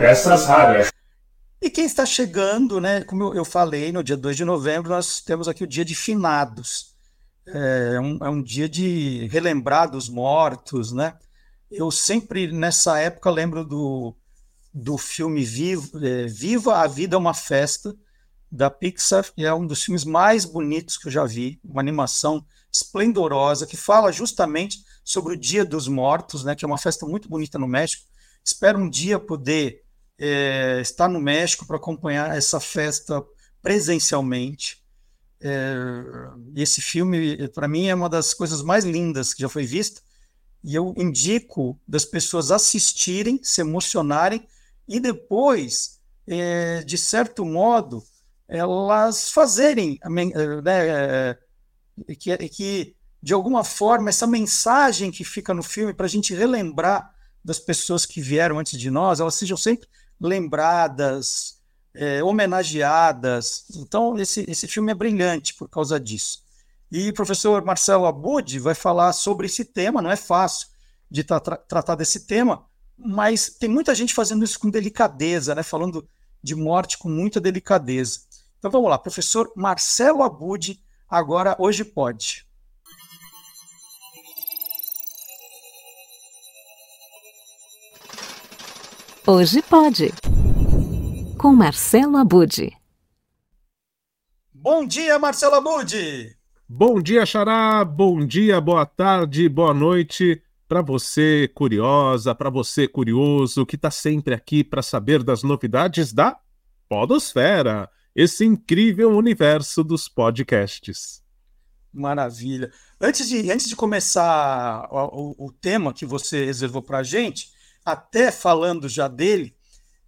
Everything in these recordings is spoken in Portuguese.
Peças raras. E quem está chegando, né? Como eu falei, no dia 2 de novembro, nós temos aqui o dia de finados. É um, é um dia de relembrar dos mortos, né? Eu sempre, nessa época, lembro do, do filme Viva, é, Viva a Vida é uma Festa, da Pixar, e é um dos filmes mais bonitos que eu já vi, uma animação esplendorosa, que fala justamente sobre o Dia dos Mortos, né, que é uma festa muito bonita no México. Espero um dia poder é, estar no México para acompanhar essa festa presencialmente. É, esse filme, para mim, é uma das coisas mais lindas que já foi vista, e eu indico das pessoas assistirem, se emocionarem, e depois, é, de certo modo, elas fazerem né, que, que de alguma forma, essa mensagem que fica no filme para a gente relembrar das pessoas que vieram antes de nós, elas sejam sempre lembradas, é, homenageadas. Então, esse, esse filme é brilhante por causa disso. E o professor Marcelo Abud vai falar sobre esse tema, não é fácil de tra tratar desse tema, mas tem muita gente fazendo isso com delicadeza, né? falando de morte com muita delicadeza. Então vamos lá, professor Marcelo Abud, agora hoje pode. Hoje pode. Com Marcelo Abude. Bom dia, Marcelo Abude. Bom dia, Xará. Bom dia, boa tarde, boa noite para você curiosa, para você curioso que está sempre aqui para saber das novidades da Podosfera, esse incrível universo dos podcasts. Maravilha. Antes de, antes de começar o, o, o tema que você reservou para a gente, até falando já dele,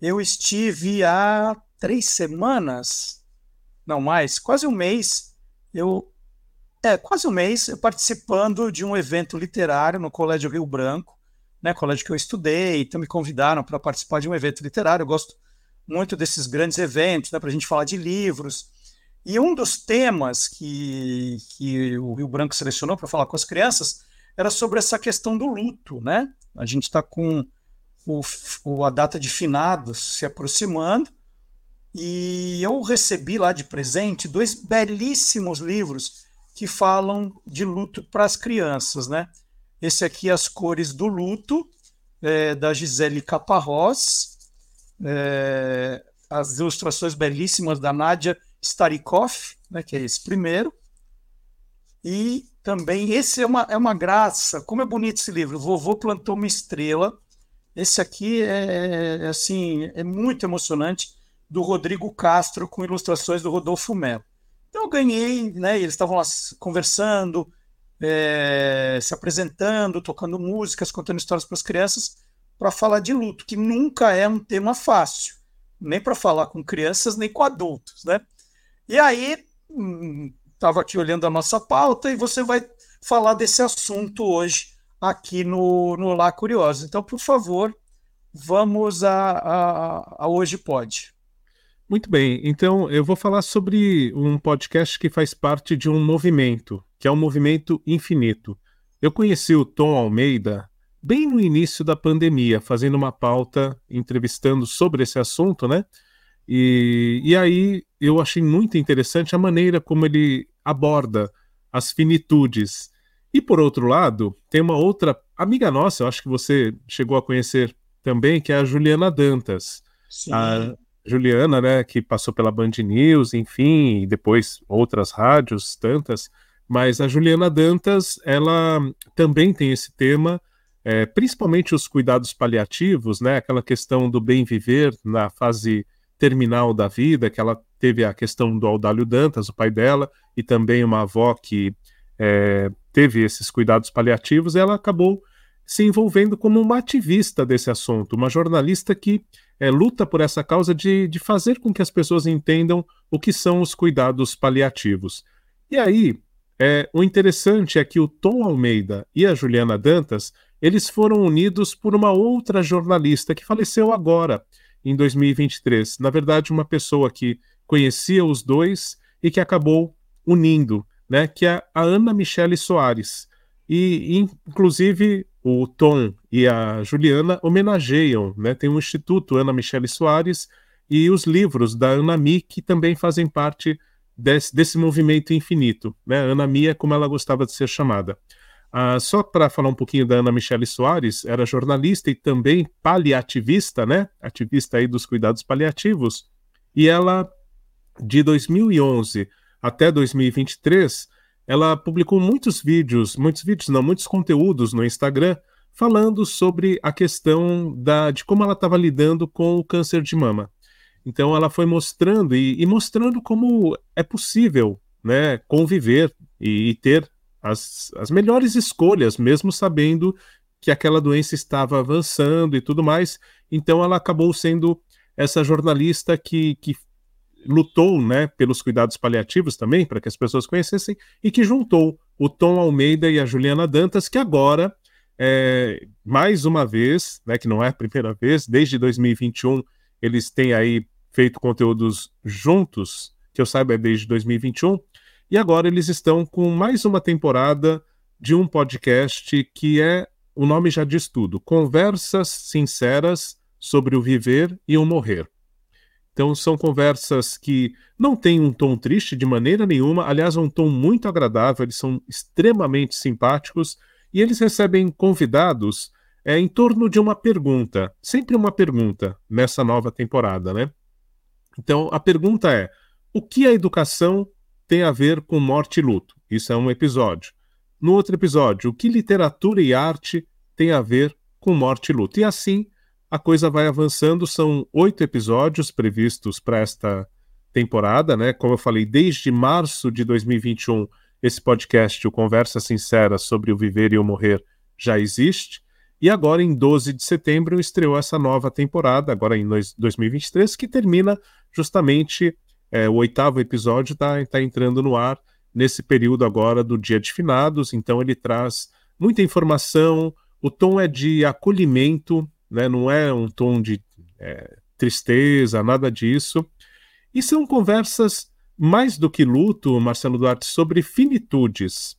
eu estive há três semanas, não mais, quase um mês, eu é quase um mês participando de um evento literário no Colégio Rio Branco, né, colégio que eu estudei, então me convidaram para participar de um evento literário. Eu gosto muito desses grandes eventos, né, para a gente falar de livros. E um dos temas que, que o Rio Branco selecionou para falar com as crianças era sobre essa questão do luto, né? A gente está com o, o, a data de finados se aproximando, e eu recebi lá de presente dois belíssimos livros que falam de luto para as crianças, né? Esse aqui, As Cores do Luto, é, da Gisele Caparrós, é, as ilustrações belíssimas da Nádia Starikoff, né, que é esse primeiro, e também, esse é uma, é uma graça, como é bonito esse livro, Vovô Plantou uma Estrela, esse aqui é, é, assim, é muito emocionante, do Rodrigo Castro, com ilustrações do Rodolfo Melo. Então eu ganhei, né? Eles estavam lá conversando, é, se apresentando, tocando músicas, contando histórias para as crianças, para falar de luto, que nunca é um tema fácil, nem para falar com crianças, nem com adultos, né? E aí, estava hum, aqui olhando a nossa pauta e você vai falar desse assunto hoje aqui no, no Lá Curioso. Então, por favor, vamos a, a, a Hoje Pode. Muito bem, então eu vou falar sobre um podcast que faz parte de um movimento, que é o um movimento infinito. Eu conheci o Tom Almeida bem no início da pandemia, fazendo uma pauta, entrevistando sobre esse assunto, né? E, e aí eu achei muito interessante a maneira como ele aborda as finitudes e por outro lado, tem uma outra amiga nossa, eu acho que você chegou a conhecer também, que é a Juliana Dantas. Sim. A Juliana, né, que passou pela Band News, enfim, e depois outras rádios, tantas. Mas a Juliana Dantas, ela também tem esse tema, é, principalmente os cuidados paliativos, né, aquela questão do bem viver na fase terminal da vida, que ela teve a questão do Audálio Dantas, o pai dela, e também uma avó que é, teve esses cuidados paliativos, ela acabou se envolvendo como uma ativista desse assunto, uma jornalista que é, luta por essa causa de, de fazer com que as pessoas entendam o que são os cuidados paliativos. E aí, é, o interessante é que o Tom Almeida e a Juliana Dantas, eles foram unidos por uma outra jornalista que faleceu agora, em 2023. Na verdade, uma pessoa que conhecia os dois e que acabou unindo né, que é a Ana Michele Soares. e, inclusive, o Tom e a Juliana homenageiam, né? Tem um instituto Ana Michele Soares e os livros da Ana Mi, que também fazem parte desse, desse movimento infinito. Né? Ana Mi é como ela gostava de ser chamada. Ah, só para falar um pouquinho da Ana Michele Soares, era jornalista e também paliativista, né? Ativista aí dos cuidados paliativos. E ela, de 2011 até 2023, ela publicou muitos vídeos, muitos vídeos não, muitos conteúdos no Instagram falando sobre a questão da, de como ela estava lidando com o câncer de mama. Então ela foi mostrando e, e mostrando como é possível né, conviver e, e ter as, as melhores escolhas, mesmo sabendo que aquela doença estava avançando e tudo mais. Então ela acabou sendo essa jornalista que, que lutou né, pelos cuidados paliativos também, para que as pessoas conhecessem, e que juntou o Tom Almeida e a Juliana Dantas, que agora, é, mais uma vez, né, que não é a primeira vez, desde 2021, eles têm aí feito conteúdos juntos, que eu saiba é desde 2021, e agora eles estão com mais uma temporada de um podcast que é, o nome já diz tudo, Conversas Sinceras sobre o Viver e o Morrer. Então são conversas que não têm um tom triste de maneira nenhuma, aliás, é um tom muito agradável, eles são extremamente simpáticos e eles recebem convidados é, em torno de uma pergunta, sempre uma pergunta nessa nova temporada, né? Então a pergunta é: o que a educação tem a ver com morte e luto. Isso é um episódio. No outro episódio, o que literatura e arte tem a ver com morte e luto. E assim a coisa vai avançando. São oito episódios previstos para esta temporada, né? Como eu falei, desde março de 2021, esse podcast, o Conversa Sincera sobre o Viver e o Morrer, já existe. E agora, em 12 de setembro, estreou essa nova temporada, agora em 2023, que termina justamente é, o oitavo episódio está tá entrando no ar nesse período agora do Dia de Finados, então ele traz muita informação, o tom é de acolhimento, né, não é um tom de é, tristeza, nada disso. E são conversas mais do que luto, Marcelo Duarte, sobre finitudes.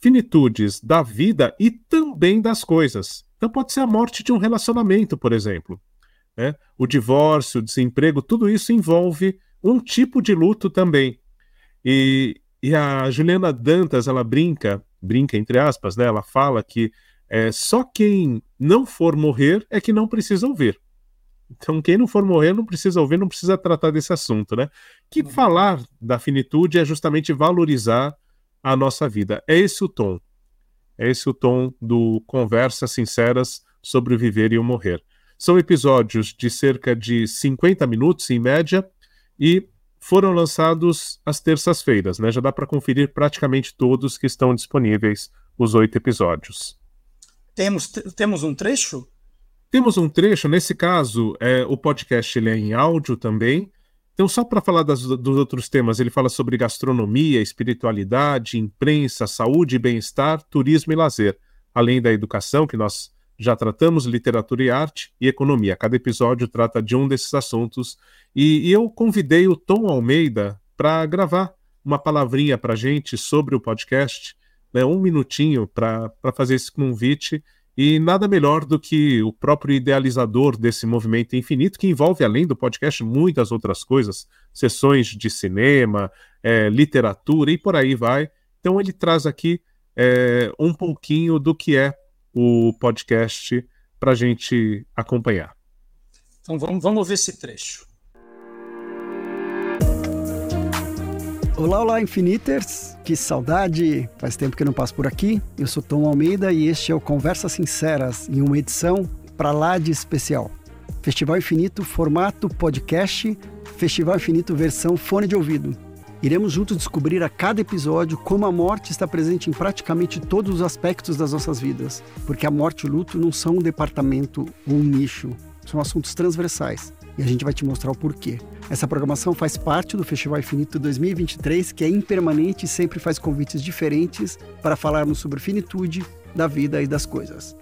Finitudes da vida e também das coisas. Então pode ser a morte de um relacionamento, por exemplo. Né? O divórcio, o desemprego, tudo isso envolve um tipo de luto também. E, e a Juliana Dantas, ela brinca, brinca entre aspas, né? Ela fala que é, só quem não for morrer é que não precisa ouvir. Então, quem não for morrer não precisa ouvir, não precisa tratar desse assunto, né? Que uhum. falar da finitude é justamente valorizar a nossa vida. É esse o tom. É esse o tom do Conversas Sinceras sobre o Viver e o Morrer. São episódios de cerca de 50 minutos, em média, e foram lançados às terças-feiras, né? Já dá para conferir praticamente todos que estão disponíveis, os oito episódios. Temos, temos um trecho? Temos um trecho, nesse caso, é, o podcast ele é em áudio também. Então, só para falar das, dos outros temas, ele fala sobre gastronomia, espiritualidade, imprensa, saúde e bem-estar, turismo e lazer, além da educação, que nós já tratamos literatura e arte e economia. Cada episódio trata de um desses assuntos. E, e eu convidei o Tom Almeida para gravar uma palavrinha para gente sobre o podcast, né, um minutinho para fazer esse convite. E nada melhor do que o próprio idealizador desse movimento infinito, que envolve, além do podcast, muitas outras coisas, sessões de cinema, é, literatura e por aí vai. Então ele traz aqui é, um pouquinho do que é o podcast para a gente acompanhar. Então vamos, vamos ver esse trecho. Olá, olá, Infiniters! Que saudade! Faz tempo que não passo por aqui. Eu sou Tom Almeida e este é o Conversas Sinceras, em uma edição para lá de especial. Festival Infinito, formato podcast, Festival Infinito versão fone de ouvido. Iremos juntos descobrir a cada episódio como a morte está presente em praticamente todos os aspectos das nossas vidas, porque a morte e o luto não são um departamento ou um nicho, são assuntos transversais. E a gente vai te mostrar o porquê. Essa programação faz parte do Festival Infinito 2023, que é impermanente e sempre faz convites diferentes para falarmos sobre finitude da vida e das coisas.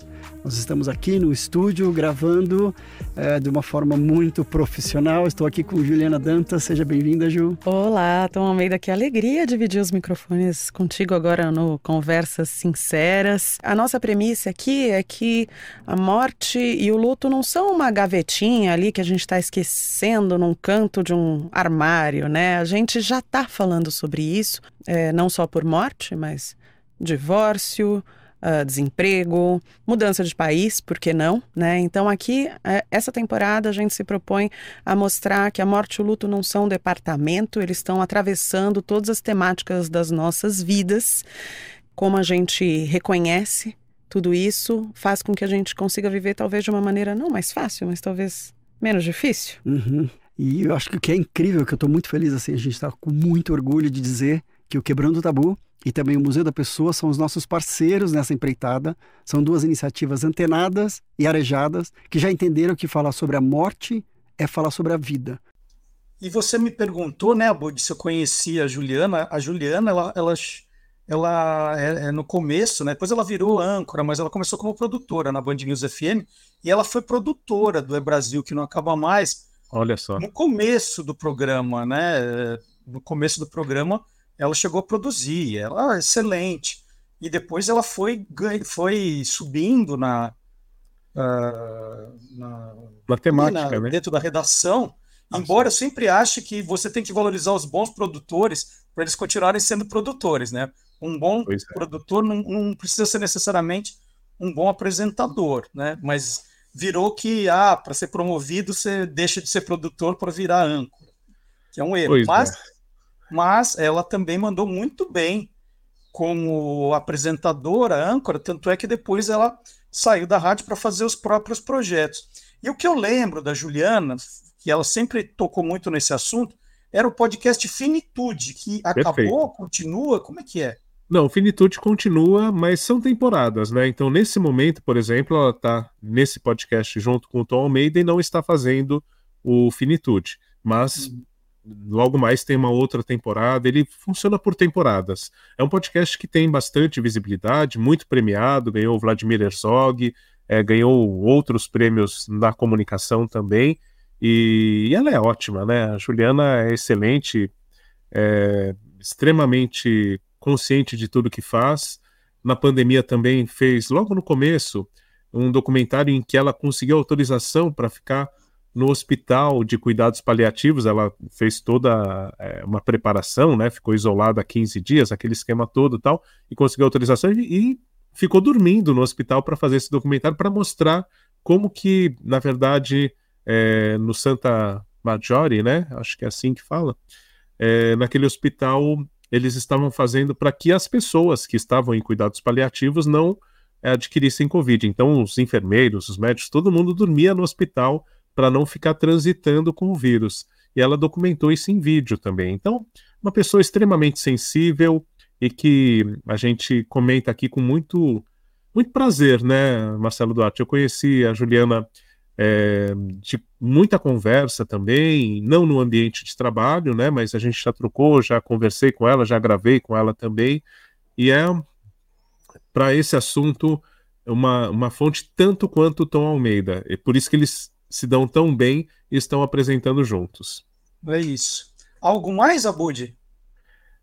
Nós estamos aqui no estúdio gravando é, de uma forma muito profissional. Estou aqui com Juliana Dantas. Seja bem-vinda, Ju. Olá, Tom Almeida. Que alegria dividir os microfones contigo agora no Conversas Sinceras. A nossa premissa aqui é que a morte e o luto não são uma gavetinha ali que a gente está esquecendo num canto de um armário, né? A gente já está falando sobre isso, é, não só por morte, mas divórcio, uh, desemprego, mudança de país, por que não? Né? Então, aqui, uh, essa temporada, a gente se propõe a mostrar que a morte e o luto não são um departamento, eles estão atravessando todas as temáticas das nossas vidas. Como a gente reconhece tudo isso, faz com que a gente consiga viver, talvez, de uma maneira não mais fácil, mas talvez menos difícil. Uhum. E eu acho que o que é incrível, que eu estou muito feliz, assim, a gente está com muito orgulho de dizer que o Quebrando o Tabu e também o Museu da Pessoa são os nossos parceiros nessa empreitada. São duas iniciativas antenadas e arejadas que já entenderam que falar sobre a morte é falar sobre a vida. E você me perguntou, né, Abud, se eu conhecia a Juliana. A Juliana, ela, ela, ela é, é, no começo, né? Depois ela virou âncora, mas ela começou como produtora na Band News FM e ela foi produtora do É Brasil, que não acaba mais. Olha só. No começo do programa, né? No começo do programa, ela chegou a produzir, ela é excelente. E depois ela foi, foi subindo na, uh, na, na temática, na, né? dentro da redação. Nossa. Embora eu sempre ache que você tem que valorizar os bons produtores para eles continuarem sendo produtores, né? Um bom é. produtor não, não, precisa ser necessariamente um bom apresentador, né? Mas virou que, ah, para ser promovido, você deixa de ser produtor para virar âncora, que é um erro. Pois Mas é mas ela também mandou muito bem como apresentadora, âncora, tanto é que depois ela saiu da rádio para fazer os próprios projetos. E o que eu lembro da Juliana, que ela sempre tocou muito nesse assunto, era o podcast Finitude, que Perfeito. acabou, continua, como é que é? Não, Finitude continua, mas são temporadas, né? Então, nesse momento, por exemplo, ela está nesse podcast junto com o Tom Almeida e não está fazendo o Finitude. Mas hum logo mais tem uma outra temporada. Ele funciona por temporadas. É um podcast que tem bastante visibilidade, muito premiado, ganhou o Vladimir Herzog, é, ganhou outros prêmios na comunicação também. E, e, ela é ótima, né? A Juliana é excelente, é, extremamente consciente de tudo que faz. Na pandemia também fez, logo no começo, um documentário em que ela conseguiu autorização para ficar no hospital de cuidados paliativos, ela fez toda é, uma preparação, né? Ficou isolada 15 dias, aquele esquema todo e tal, e conseguiu autorização e, e ficou dormindo no hospital para fazer esse documentário para mostrar como que, na verdade, é, no Santa Maggiore, né? Acho que é assim que fala, é, naquele hospital eles estavam fazendo para que as pessoas que estavam em cuidados paliativos não adquirissem Covid. Então, os enfermeiros, os médicos, todo mundo dormia no hospital para não ficar transitando com o vírus. E ela documentou isso em vídeo também. Então, uma pessoa extremamente sensível e que a gente comenta aqui com muito, muito prazer, né, Marcelo Duarte? Eu conheci a Juliana é, de muita conversa também, não no ambiente de trabalho, né, mas a gente já trocou, já conversei com ela, já gravei com ela também, e é para esse assunto uma, uma fonte tanto quanto o Tom Almeida. E por isso que eles se dão tão bem e estão apresentando juntos. É isso. Algo mais, Abud?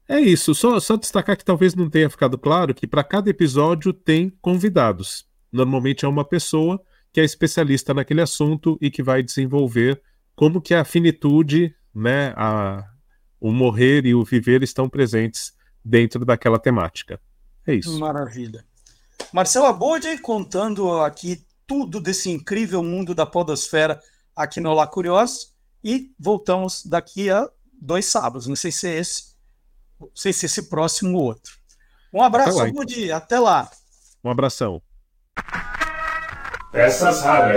É isso. Só, só destacar que talvez não tenha ficado claro que para cada episódio tem convidados. Normalmente é uma pessoa que é especialista naquele assunto e que vai desenvolver como que a finitude, né, a, o morrer e o viver estão presentes dentro daquela temática. É isso. Maravilha. Marcelo Abode contando aqui tudo desse incrível mundo da podosfera aqui no Olá Curioso. E voltamos daqui a dois sábados. Não sei se é esse, não sei se é esse próximo ou outro. Um abraço, Até lá, então. Até lá. Um abração. Peças raras.